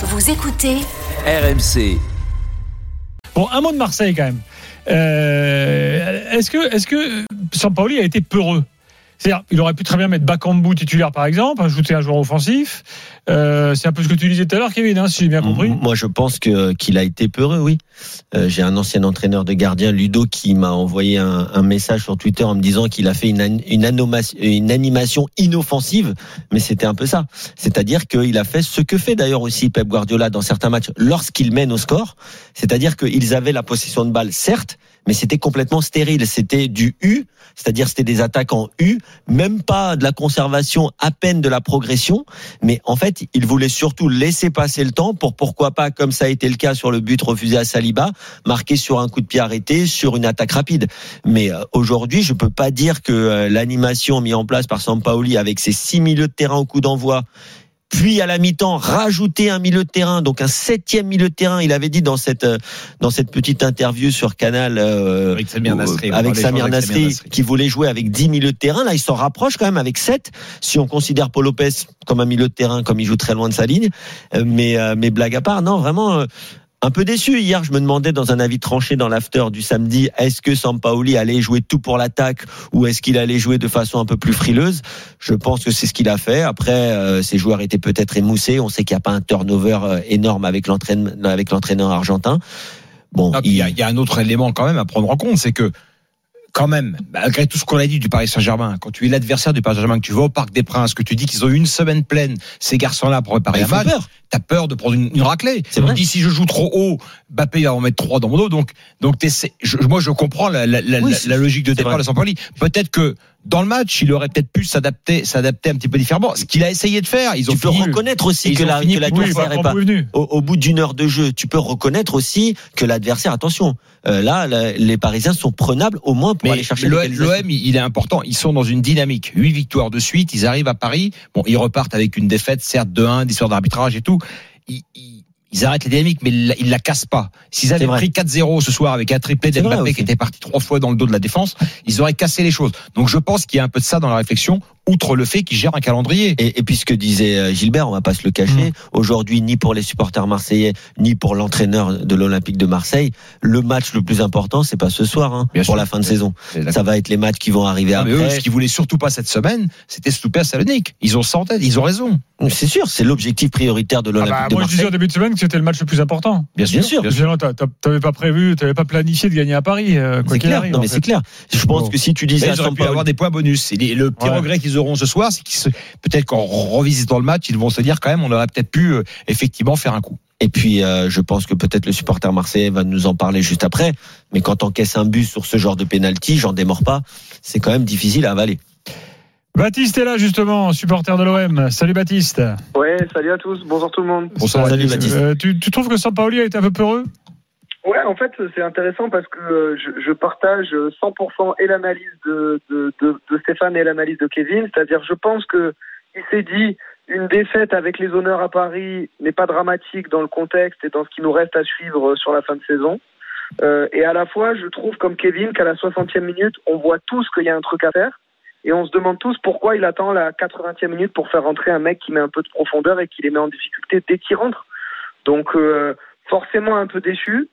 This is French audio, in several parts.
Vous écoutez RMC. Bon, un mot de Marseille quand même. Euh, est-ce que, est-ce que Sampaoli a été peureux? C'est-à-dire, il aurait pu très bien mettre Bakambu titulaire, par exemple, ajouter un joueur offensif. Euh, c'est un peu ce que tu disais tout à l'heure, Kevin, hein, si j'ai bien compris. Moi, je pense que qu'il a été peureux, oui. Euh, j'ai un ancien entraîneur de gardien, Ludo, qui m'a envoyé un, un, message sur Twitter en me disant qu'il a fait une, une, une animation inoffensive, mais c'était un peu ça. C'est-à-dire qu'il a fait ce que fait d'ailleurs aussi Pep Guardiola dans certains matchs lorsqu'il mène au score. C'est-à-dire qu'ils avaient la possession de balle, certes, mais c'était complètement stérile. C'était du U, c'est-à-dire c'était des attaques en U, même pas de la conservation, à peine de la progression. Mais en fait, il voulait surtout laisser passer le temps pour pourquoi pas, comme ça a été le cas sur le but refusé à Saliba, marquer sur un coup de pied arrêté, sur une attaque rapide. Mais euh, aujourd'hui, je peux pas dire que euh, l'animation mise en place par Sampaoli avec ses six milieux de terrain au coup d'envoi puis à la mi-temps rajouter un milieu de terrain, donc un septième milieu de terrain. Il avait dit dans cette euh, dans cette petite interview sur Canal euh, avec Samir Nasri, avec Samir Nasri, qui voulait jouer avec 10 milieux de terrain. Là, il s'en rapproche quand même avec 7 Si on considère Paul Lopez comme un milieu de terrain, comme il joue très loin de sa ligne, euh, mais mais blague à part, non, vraiment un peu déçu. Hier, je me demandais dans un avis tranché dans l'after du samedi, est-ce que Sampaoli allait jouer tout pour l'attaque ou est-ce qu'il allait jouer de façon un peu plus frileuse? Je pense que c'est ce qu'il a fait. Après, euh, ses joueurs étaient peut-être émoussés. On sait qu'il n'y a pas un turnover euh, énorme avec l'entraîneur argentin. Bon, il y, a, il y a un autre élément quand même à prendre en compte, c'est que quand même, malgré tout ce qu'on a dit du Paris Saint-Germain, quand tu es l'adversaire du Paris Saint-Germain, que tu vas au Parc des Princes, que tu dis qu'ils ont eu une semaine pleine, ces garçons-là, pour préparer un match, t'as peur de prendre une, une raclée. On dit si je joue trop haut, Bappé va en mettre trois dans mon dos. Donc, donc je, moi, je comprends la, la, la, la logique de départ de Sampoli. Peut-être que dans le match, il aurait peut-être pu s'adapter, s'adapter un petit peu différemment. Ce qu'il a essayé de faire, ils ont. Tu peux reconnaître aussi que, la, que l'adversaire est pas. Au, au, bout d'une heure de jeu, tu peux reconnaître aussi que l'adversaire, attention, euh, là, les Parisiens sont prenables au moins pour Mais aller chercher. L'OM, il est important. Ils sont dans une dynamique. Huit victoires de suite. Ils arrivent à Paris. Bon, ils repartent avec une défaite, certes de 1, d'histoire d'arbitrage et tout. Ils, ils, ils arrêtent les dynamiques, mais ils, ils la cassent pas. S'ils avaient pris 4-0 ce soir avec un triplé d'Mbappé qui était parti trois fois dans le dos de la défense, ils auraient cassé les choses. Donc je pense qu'il y a un peu de ça dans la réflexion outre le fait qu'il gère un calendrier. Et, et puis ce que disait euh, Gilbert, on va pas se le cacher, mmh. aujourd'hui ni pour les supporters marseillais ni pour l'entraîneur de l'Olympique de Marseille, le match le plus important c'est pas ce soir hein, pour sûr. la fin de saison. Ça va être les matchs qui vont arriver non, après. Mais eux, ce qu'ils voulaient surtout pas cette semaine, c'était se louper à Salonique. Ils ont en tête, ils ont raison. C'est sûr, c'est l'objectif prioritaire de l'Olympique ah bah, de moi Marseille. je disais au début de semaine que c'était le match le plus important. Bien sûr. Bien sûr. Bien sûr t'avais pas prévu, t'avais pas planifié de gagner à Paris. Euh, c'est clair. Arrive, non mais c'est clair. Je pense bon. que si tu disais, mais ils auraient pu avoir des points bonus. Et le petit ouais. regret qu'ils auront ce soir, c'est qu'ils peut-être qu'en revisitant le match, ils vont se dire quand même, on aurait peut-être pu euh, effectivement faire un coup. Et puis, euh, je pense que peut-être le supporter marseillais va nous en parler juste après. Mais quand on caisse un but sur ce genre de penalty, j'en démords pas. C'est quand même difficile à avaler. Baptiste est là justement, supporter de l'OM. Salut Baptiste. Ouais, salut à tous. Bonjour tout le monde. Bonsoir, salut Baptiste. Euh, tu, tu, trouves que Sampaoli a été un peu peureux? Ouais, en fait, c'est intéressant parce que euh, je, je, partage 100% et l'analyse de, de, de, Stéphane et l'analyse de Kevin. C'est-à-dire, je pense que il s'est dit une défaite avec les honneurs à Paris n'est pas dramatique dans le contexte et dans ce qui nous reste à suivre sur la fin de saison. Euh, et à la fois, je trouve comme Kevin qu'à la 60e minute, on voit tous qu'il y a un truc à faire. Et on se demande tous pourquoi il attend la 80e minute pour faire rentrer un mec qui met un peu de profondeur et qui les met en difficulté dès qu'il rentre. Donc euh, forcément un peu déçu.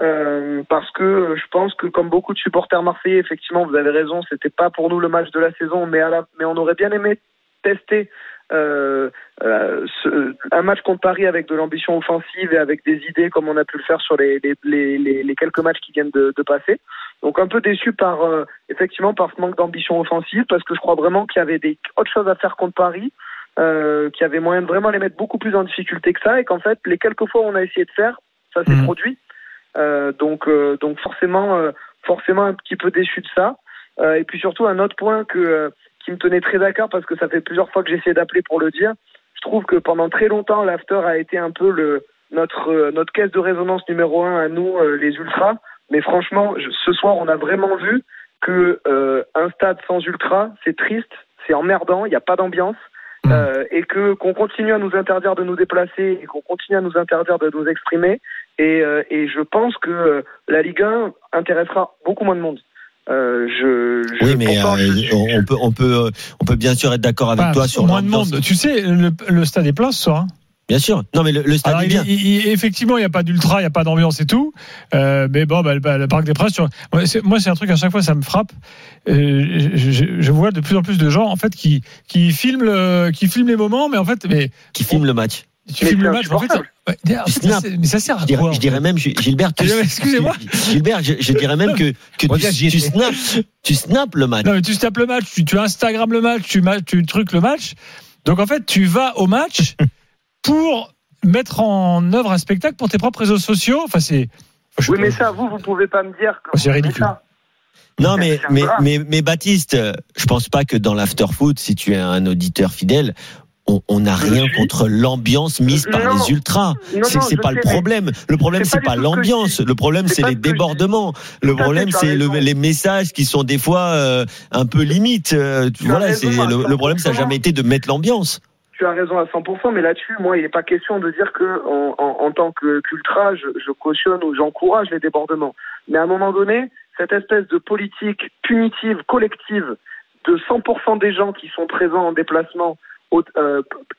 Euh, parce que je pense que comme beaucoup de supporters marseillais, effectivement, vous avez raison, c'était pas pour nous le match de la saison, mais, à la, mais on aurait bien aimé tester euh, euh, ce, un match contre Paris avec de l'ambition offensive et avec des idées comme on a pu le faire sur les, les, les, les quelques matchs qui viennent de, de, passer. Donc un peu déçu par euh, effectivement par ce manque d'ambition offensive parce que je crois vraiment qu'il y avait des autres choses à faire contre Paris. Euh, qu'il y avait moyen de vraiment les mettre beaucoup plus en difficulté que ça et qu'en fait les quelques fois où on a essayé de faire ça s'est mmh. produit donc, euh, donc forcément, euh, forcément un petit peu déçu de ça. et puis surtout un autre point que qui me tenait très d'accord parce que ça fait plusieurs fois que j'essaie d'appeler pour le dire. Je trouve que pendant très longtemps, l'after a été un peu le notre notre caisse de résonance numéro un à nous les ultras. Mais franchement, je, ce soir, on a vraiment vu que euh, un stade sans ultra, c'est triste, c'est emmerdant, il n'y a pas d'ambiance. Euh, et que qu'on continue à nous interdire de nous déplacer et qu'on continue à nous interdire de nous exprimer et, euh, et je pense que euh, la Ligue 1 intéressera beaucoup moins de monde. Euh, je, je, oui, mais euh, je... on peut, on peut, on peut bien sûr être d'accord avec enfin, toi sur moins de monde. Tu sais, le, le, stade est plein ce soir. Hein Bien sûr. Non, mais le, le stade Alors, est bien. il- il- effectivement, il n'y a pas d'ultra, il n'y a pas d'ambiance et tout. Euh, mais bon, bah, le, bah, le Parc des Princes, tu vois, moi, c'est- un truc à chaque fois, ça me frappe. Euh, je, vois de plus en plus de gens, en fait, qui, qui, filment, le- qui filment les moments, mais en fait, mais, Qui filme le match. Tu Mais filmes le match, mais en fait, ouais, en mais ça sert à Je dirais, quoi je dirais même, Gilbert, tu, Mais excusez-moi. Gilbert, je, je dirais même que, tu, tu snaps, tu snaps le match. Non, mais tu tapes le match, tu, tu Instagram le match, tu, tu trucs le match. Donc en fait, tu vas au match pour mettre en œuvre un spectacle pour tes propres réseaux sociaux. Enfin, c'est. Oui, mais ça, vous, vous pouvez pas me dire que. Oh, c'est ridicule. ça. Non, mais, mais, mais Baptiste, euh, je pense pas que dans l'after-foot, si tu es un auditeur fidèle, on n'a rien contre l'ambiance mise par Non. les ultras. C'est c'est pas le problème. Le problème, c'est pas pas l'ambiance. Le problème, C'est les débordements. Le problème, c'est le- les messages qui sont des fois euh, un peu limites. Euh, Voilà, c'est le, le problème, ça n'a 100%. jamais été de mettre l'ambiance. Tu as raison à 100%, mais là-dessus, moi, il n'est pas question de dire que, en, en, en tant que qu'ultra, je, je cautionne ou j'encourage les débordements. Mais à un moment donné, cette espèce de politique punitive, collective, de 100% des gens qui sont présents en déplacement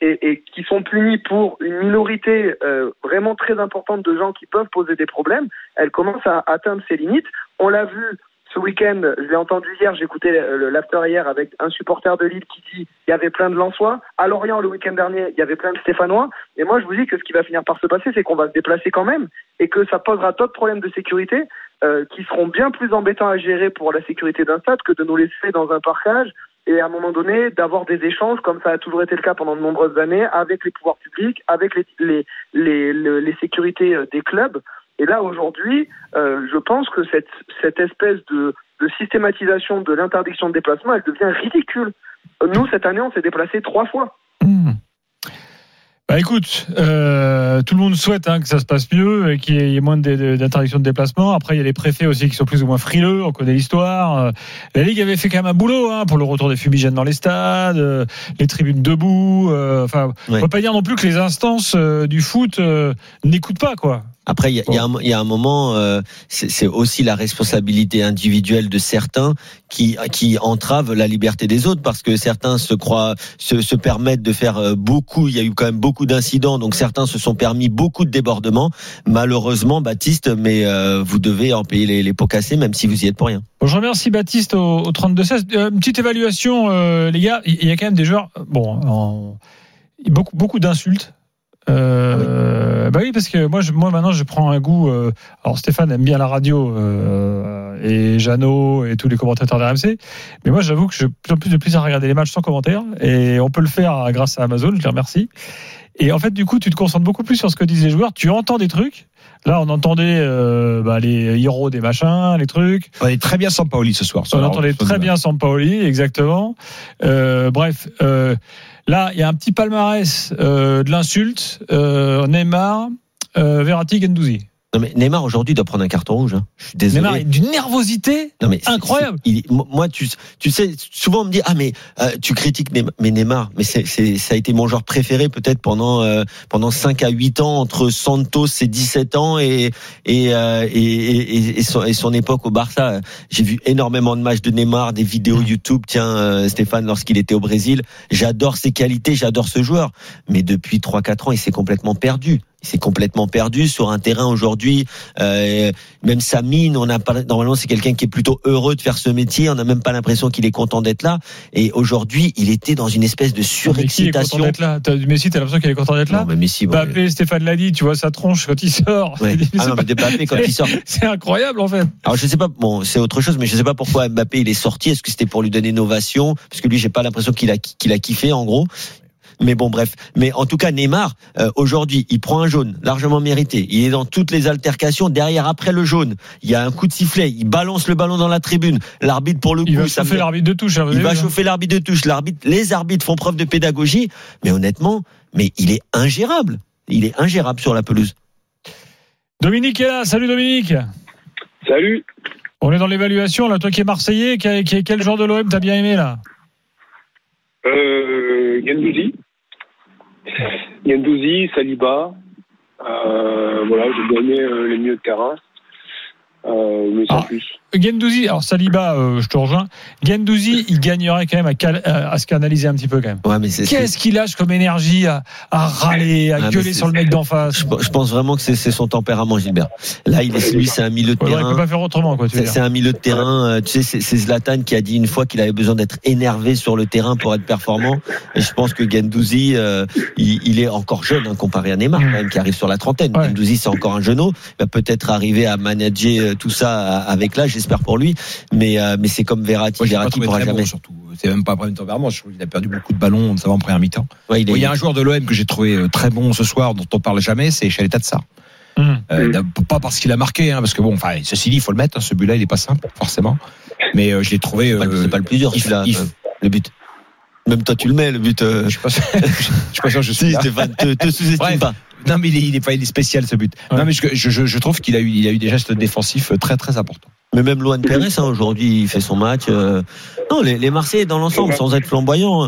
et, et qui sont punis pour une minorité euh, vraiment très importante de gens qui peuvent poser des problèmes, elle commence à atteindre ses limites. On l'a vu ce week-end, je l'ai entendu hier, j'écoutais l'after hier avec un supporter de Lille qui dit il y avait plein de Lensois. À Lorient, le week-end dernier, il y avait plein de Stéphanois. Et moi, je vous dis que ce qui va finir par se passer, c'est qu'on va se déplacer quand même et que ça posera d'autres problèmes de sécurité euh, qui seront bien plus embêtants à gérer pour la sécurité d'un stade que de nous laisser dans un parcage et à un moment donné d'avoir des échanges comme ça a toujours été le cas pendant de nombreuses années avec les pouvoirs publics, avec les, les, les, les, sécurités euh, des clubs. Et là, aujourd'hui, euh, je pense que cette, cette espèce de, de systématisation de l'interdiction de déplacement, elle devient ridicule. Nous, cette année, on s'est déplacé trois fois. Hmm. Bah écoute, euh, tout le monde souhaite hein, que ça se passe mieux et qu'il y ait moins d'interdictions de déplacement. Après, il y a les préfets aussi qui sont plus ou moins frileux. On connaît l'histoire. Euh, La Ligue avait fait quand même un boulot hein, pour le retour des fumigènes dans les stades, euh, les tribunes debout. euh, Enfin, on peut pas dire non plus que les instances du foot n'écoutent pas quoi. Après, il y, a- y un- il y a un moment, euh, c'est aussi la responsabilité individuelle de certains qui, qui entravent la liberté des autres parce que certains se croient, se, se permettent de faire beaucoup. Il y a eu quand même beaucoup d'incidents, donc certains se sont permis beaucoup de débordements. Malheureusement, Baptiste, mais euh, vous devez en payer les, pots cassés, même si vous y êtes pour rien. Bon, je remercie Baptiste au, au 32-16. Euh, petite évaluation, euh, les gars. Il y a quand même des joueurs. Bon, beaucoup, beaucoup d'insultes. Euh, Bah oui, parce que moi, je, moi maintenant, je prends un goût. euh, alors, Stéphane aime bien la radio euh, et Jeannot et tous les commentateurs d'RMC. Mais moi, j'avoue que j'ai plus en plus de plaisir à regarder les matchs sans commentaire. Et on peut le faire grâce à Amazon. Je les remercie. Et en fait, du coup, tu te concentres beaucoup plus sur ce que disent les joueurs. Tu entends des trucs. Là, on entendait euh, bah, les héros des machins, les trucs. On est très bien sans Paoli ce soir. On entendait très bien Sampaoli, exactement. Euh, bref, euh, là, il y a un petit palmarès de l'insulte. Neymar, Verratti, Gendouzi. Non mais Neymar aujourd'hui doit prendre un carton rouge. hein. Je suis désolé. Neymar, a d'une nervosité. Non mais Incroyable. il- moi, tu, tu sais, souvent on me dit ah mais euh, tu critiques Neymar, mais Neymar, mais c'est, ça a été mon joueur préféré peut-être pendant euh, pendant 5 à 8 ans entre Santos et 17 ans et et euh, et, et, et son, et son époque au Barça. J'ai vu énormément de matchs de Neymar, des vidéos YouTube. Tiens euh, Stéphane lorsqu'il était au Brésil, j'adore ses qualités, j'adore ce joueur. Mais depuis 3-4 ans, il s'est complètement perdu. Il s'est complètement perdu sur un terrain aujourd'hui. Euh, même sa mine, on a pas normalement c'est quelqu'un qui est plutôt heureux de faire ce métier. On n'a même pas l'impression qu'il est content d'être là. Et aujourd'hui, il était dans une espèce de surexcitation. d'être là. T'as- Messi, t'as l'impression qu'il est content d'être là Non, mais Messi, bon, Mbappé, Stéphane l'a dit, tu vois sa tronche quand il sort. ouais. Ah non, pas- mais quand il sort. C'est incroyable en fait. Alors je sais pas, bon c'est autre chose, mais je sais pas pourquoi Mbappé il est sorti. Est-ce que c'était pour lui donner une ovation? Parce que lui j'ai pas l'impression qu'il a qu'il a kiffé en gros. Mais bon bref. Mais en tout cas Neymar euh, aujourd'hui il prend un jaune largement mérité. Il est dans toutes les altercations. Derrière après le jaune, il y a un coup de sifflet. Il balance le ballon dans la tribune. L'arbitre pour le coup, Il va ça chauffer fait- l'arbitre de touche. hein, il va chauffer l'arbitre de touche. L'arbitre, les arbitres font preuve de pédagogie. Mais honnêtement, mais il est ingérable. Il est ingérable sur la pelouse. Dominique est là. Salut Dominique. Salut. On est dans l'évaluation là. Toi qui es Marseillais, quel genre de l'OM t'as bien aimé là? Euh, Gendouzi. Gendouzi, Saliba. Euh, voilà, j'ai aimé euh, les milieux de terrain. Euh, mais sans Ah. plus. Gendouzi, alors Saliba, euh, je te rejoins. Gendouzi, il gagnerait quand même à, cal- à- à se canaliser un petit peu quand même. Ouais, mais c'est. c'est- Qu'est-ce qu'il lâche comme énergie à, à râler, à Ah, gueuler sur le mec d'en face Je, je pense vraiment que c'est c'est son tempérament, Gilbert. Là, il est, lui, c'est un milieu de Ouais, Il terrain. peut pas faire autrement, quoi. Tu veux C'est dire. c'est un milieu de terrain. euh, Tu sais, c'est- c'est Zlatan qui a dit une fois qu'il avait besoin d'être énervé sur le terrain pour être performant. Et je pense que Gendouzi, euh, il, il est encore jeune hein, comparé à Neymar, quand même, qui arrive sur la trentaine. Ouais. Gendouzi, c'est encore un genou. Il va peut-être arriver à manager euh, tout ça avec l'âge, j'espère pour lui. Mais, euh, mais c'est comme Verratti. Moi, Verratti pourra très bon, jamais. surtout. C'est même pas un problème de tempérament. Je trouve qu'il a perdu beaucoup de ballons, notamment en première mi-temps. Ouais, il est- Il y a un joueur de l'OM que j'ai trouvé euh, très bon ce soir, dont on parle jamais, c'est Chalet Tsar. Euh, Mm. d'ab- Pas parce qu'il a marqué, hein, parce que bon, enfin, ceci dit, il faut le mettre. hein, ce but-là, il est pas simple, forcément. Mais euh, je l'ai trouvé. c'est pas, euh, c'est pas le plus dur, il- il- euh, le but. Même toi, tu le mets, le but. euh. Je suis pas sûr. je suis pas sûr. que Je suis Si, là. Stéphane, te, te sous-estime pas. Non, mais il est, il est pas, il est spécial ce but. Ouais. Non, mais je, je, je- je trouve qu'il a eu, il a eu des gestes défensifs très, très importants. Mais même Luan Pérez, hein, aujourd'hui, il fait son match. euh, Non, les, les Marseillais, dans l'ensemble, sans être flamboyants,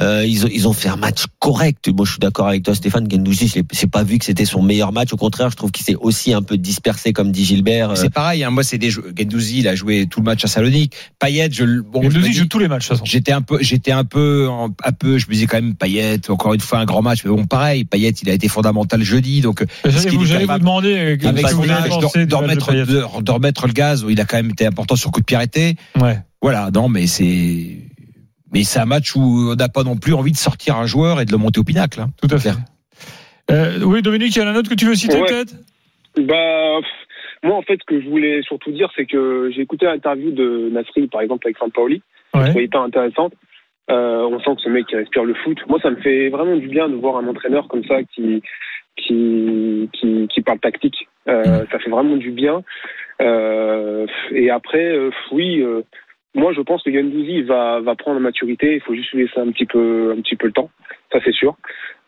euh, ils, ont, ils ont fait un match correct. Moi, je suis d'accord avec toi, Stéphane. Gendouzi, je n'ai pas vu que c'était son meilleur match. Au contraire, je trouve qu'il s'est aussi un peu dispersé, comme dit Gilbert. euh, C'est pareil. Hein, moi, c'est des jeux. Gendouzi, il a joué tout le match à Salonique. Payet, je, le- bon, je Gendouzi dis- joue tous les matchs, de toute façon. J'étais un peu, j'étais un peu, en- un peu, je me disais quand même Payet, encore une fois un grand match, mais bon pareil, Payet il a été fondamental jeudi, donc est-ce J'allais vous, vous demander euh, avec son avez âge pensé de, du de match de remettre, Payet de, de remettre le gaz, il a quand même été important sur coup de pied arrêté. Ouais. Voilà, non mais c'est, mais c'est un match où on n'a pas non plus envie de sortir un joueur et de le monter au pinacle. hein. Tout à fait. Euh, oui, Dominique, il y en a un autre que tu veux citer Ouais. peut-être? Bah, moi, en fait, ce que je voulais surtout dire, c'est que j'ai écouté l'interview de Nasri, par exemple, avec Sampaoli. Je Ouais. trouvais hyper intéressante. Euh, on sent que ce mec respire le foot. Moi, ça me fait vraiment du bien de voir un entraîneur comme ça qui qui qui, qui parle tactique. Euh, Ça fait vraiment du bien. Euh, et après, euh, oui, euh, moi, je pense que Gendouzi va va prendre la maturité. Il faut juste lui laisser un petit peu un petit peu le temps. Ça, c'est sûr.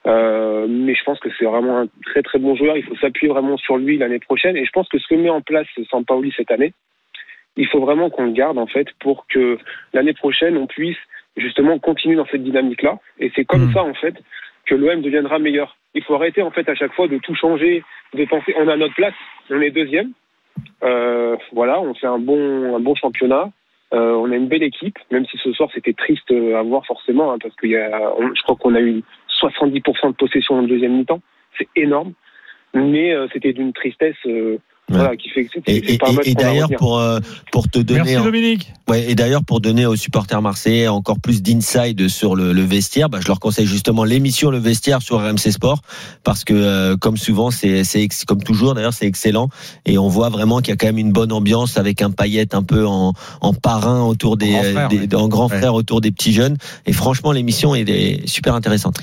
Euh, mais je pense que c'est vraiment un très très bon joueur. Il faut s'appuyer vraiment sur lui l'année prochaine. Et je pense que ce que met en place Sampaoli cette année, il faut vraiment qu'on le garde en fait pour que l'année prochaine on puisse justement continuer dans cette dynamique-là. Et c'est comme Mm. ça en fait que l'OM deviendra meilleur. Il faut arrêter en fait à chaque fois de tout changer, de penser on a notre place, on est deuxième. Euh, voilà, on fait un bon un bon championnat. Euh, on a une belle équipe, même si ce soir c'était triste euh, à voir forcément, hein, parce qu'il y a, je crois qu'on a eu 70% de possession en deuxième mi-temps, c'est énorme, mais euh, c'était d'une tristesse, voilà, qui fait que c'est Et, et- pas et d'ailleurs, pour, euh, pour te donner. Merci en- Dominique. Ouais, et d'ailleurs, pour donner aux supporters marseillais encore plus d'inside sur le, le vestiaire, bah, je leur conseille justement l'émission Le Vestiaire sur RMC Sport, parce que euh, comme souvent, c'est, c'est comme toujours d'ailleurs, c'est excellent, et on voit vraiment qu'il y a quand même une bonne ambiance avec un paillette un peu en, en parrain autour des, Grand frère, des- ouais. en grand Ouais. frère autour des petits jeunes, et franchement, l'émission est, est super intéressante.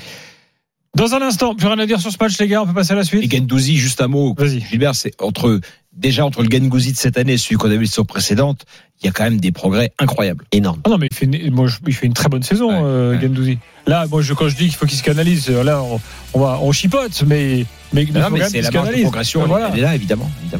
Dans un instant, plus rien à dire sur ce match, les gars. On peut passer à la Et suite. Gendouzi, juste un mot. Vas-y. Gilbert, c'est entre déjà entre le Gendouzi de cette année et celui qu'on a vu sur précédente, il y a quand même des progrès incroyables. Énorme. Ah non, mais il fait une, moi, je- il fait une très bonne saison, Ouais, euh, ouais. Gendouzi. Là, moi, je, quand je dis qu'il faut qu'il se canalise, euh, là, on, on va, on chipote, mais, mais Non, mais même c'est la marge de progression, elle- Voilà. elle est là évidemment, évidemment.